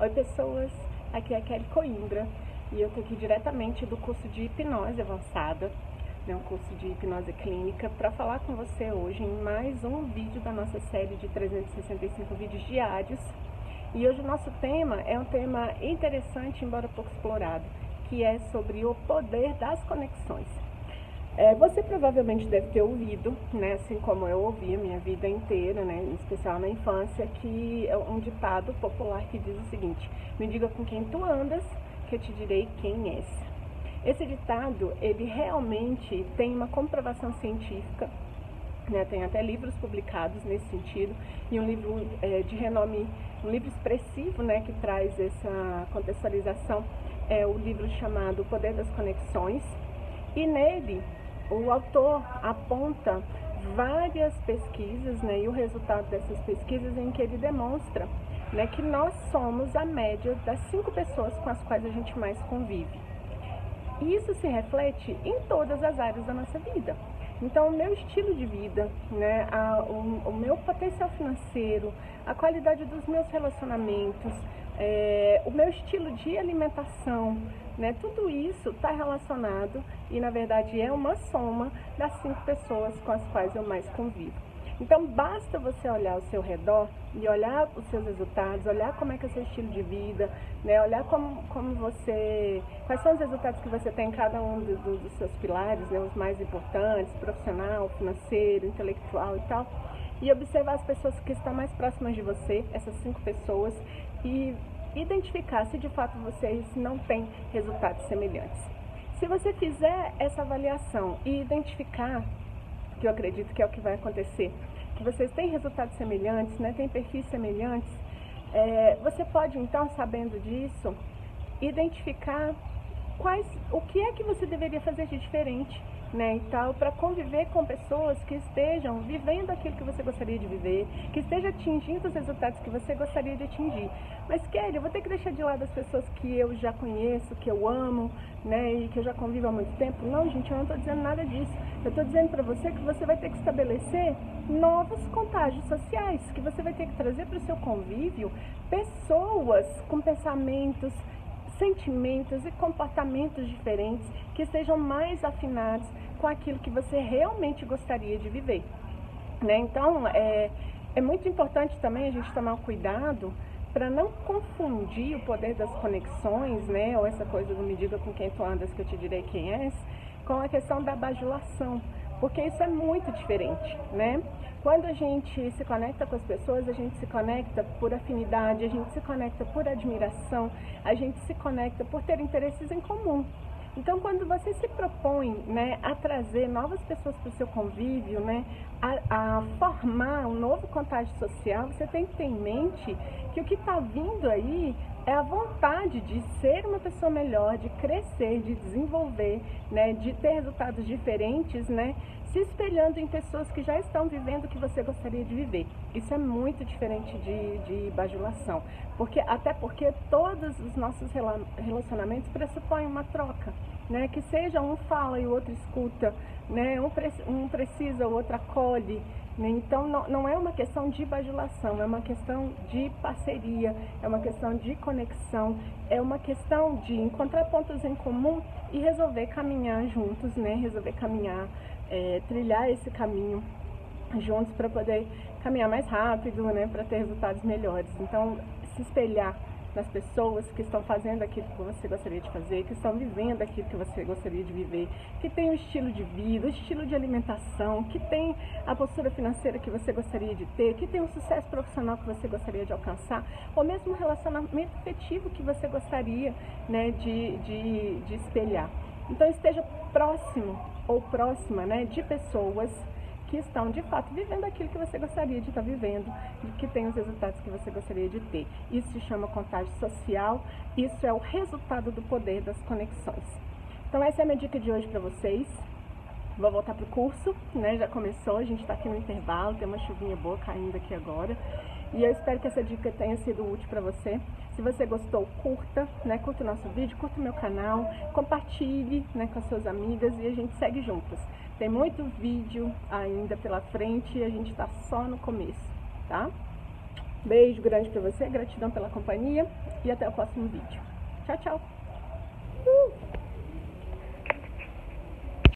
Oi pessoas, aqui é a Kelly Coimbra e eu tô aqui diretamente do curso de hipnose avançada, né, um curso de hipnose clínica, para falar com você hoje em mais um vídeo da nossa série de 365 vídeos diários. E hoje o nosso tema é um tema interessante, embora pouco explorado, que é sobre o poder das conexões. É, você provavelmente deve ter ouvido, né, assim como eu ouvi a minha vida inteira, né, em especial na infância, que é um ditado popular que diz o seguinte: me diga com quem tu andas, que eu te direi quem és. Esse ditado, ele realmente tem uma comprovação científica, né, tem até livros publicados nesse sentido, e um livro é, de renome, um livro expressivo, né, que traz essa contextualização, é o livro chamado O Poder das Conexões, e nele o autor aponta várias pesquisas né, e o resultado dessas pesquisas em que ele demonstra né, que nós somos a média das cinco pessoas com as quais a gente mais convive. E isso se reflete em todas as áreas da nossa vida. Então, o meu estilo de vida, né, a, o, o, meu potencial financeiro, a qualidade dos meus relacionamentos, é, o meu estilo de alimentação, né, tudo isso está relacionado e, na verdade, é uma soma das cinco pessoas com as quais eu mais convivo. Então, basta você olhar ao seu redor e olhar os seus resultados, olhar como é que é o seu estilo de vida, né? olhar como, como você, quais são os resultados que você tem em cada um do, do, dos seus pilares, né? os mais importantes, profissional, financeiro, intelectual e tal, e observar as pessoas que estão mais próximas de você, essas cinco pessoas, e identificar se de fato vocês não têm resultados semelhantes. Se você fizer essa avaliação e identificar que eu acredito que é o que vai acontecer, que vocês têm resultados semelhantes, né, têm perfis semelhantes, é, você pode então, sabendo disso, identificar quais, o que é que você deveria fazer de diferente né, e tal, para conviver com pessoas que estejam vivendo aquilo que você gostaria de viver, que estejam atingindo os resultados que você gostaria de atingir. Mas, Kelly, eu vou ter que deixar de lado as pessoas que eu já conheço, que eu amo, né, e que eu já convivo há muito tempo. Não, gente, eu não estou dizendo nada disso. Eu estou dizendo para você que você vai ter que estabelecer novos contágios sociais, que você vai ter que trazer para o seu convívio pessoas com pensamentos, sentimentos e comportamentos diferentes que sejam mais afinados com aquilo que você realmente gostaria de viver. Né? Então, é, é muito importante também a gente tomar cuidado para não confundir o poder das conexões, né, ou essa coisa do me diga com quem tu andas que eu te direi quem és, com a questão da bajulação, porque isso é muito diferente, né? Quando a gente se conecta com as pessoas, a gente se conecta por afinidade, a gente se conecta por admiração, a gente se conecta por ter interesses em comum. Então, quando você se propõe né, a trazer novas pessoas para o seu convívio, né, a, a, formar um novo contágio social, você tem que ter em mente que o que está vindo aí é a vontade de ser uma pessoa melhor, de crescer, de desenvolver, né, de ter resultados diferentes, né, se espelhando em pessoas que já estão vivendo o que você gostaria de viver. Isso é muito diferente de, de bajulação, porque até porque todos os nossos relacionamentos pressupõem uma troca, né, que seja um fala e o outro escuta, né, um, um precisa, o outro acolhe, né? Então, não, não é uma questão de bajulação, é uma questão de parceria, é uma questão de conexão, é uma questão de encontrar pontos em comum e resolver caminhar juntos, né? Resolver caminhar, é, trilhar esse caminho juntos para poder caminhar mais rápido, né? Para ter resultados melhores. Então, se espelhar nas pessoas que estão fazendo aquilo que você gostaria de fazer, que estão vivendo aquilo que você gostaria de viver, que tem o estilo de vida, o estilo de alimentação, que tem a postura financeira que você gostaria de ter, que tem o sucesso profissional que você gostaria de alcançar, ou mesmo o relacionamento afetivo que você gostaria né, de, de, de espelhar. Então esteja próximo ou próxima né, de pessoas que estão de fato vivendo aquilo que você gostaria de estar vivendo, que tem os resultados que você gostaria de ter. Isso se chama contágio social, isso é o resultado do poder das conexões. Então essa é a minha dica de hoje para vocês. Vou voltar pro curso, né? Já começou, a gente está aqui no intervalo, tem uma chuvinha boa caindo aqui agora. E eu espero que essa dica tenha sido útil para você. Se você gostou, curta, né? Curta o nosso vídeo, curta o meu canal, compartilhe né, com as suas amigas e a gente segue juntas. Tem muito vídeo ainda pela frente e a gente está só no começo, tá? Beijo grande pra você, gratidão pela companhia e até o próximo vídeo. Tchau, tchau! Uh!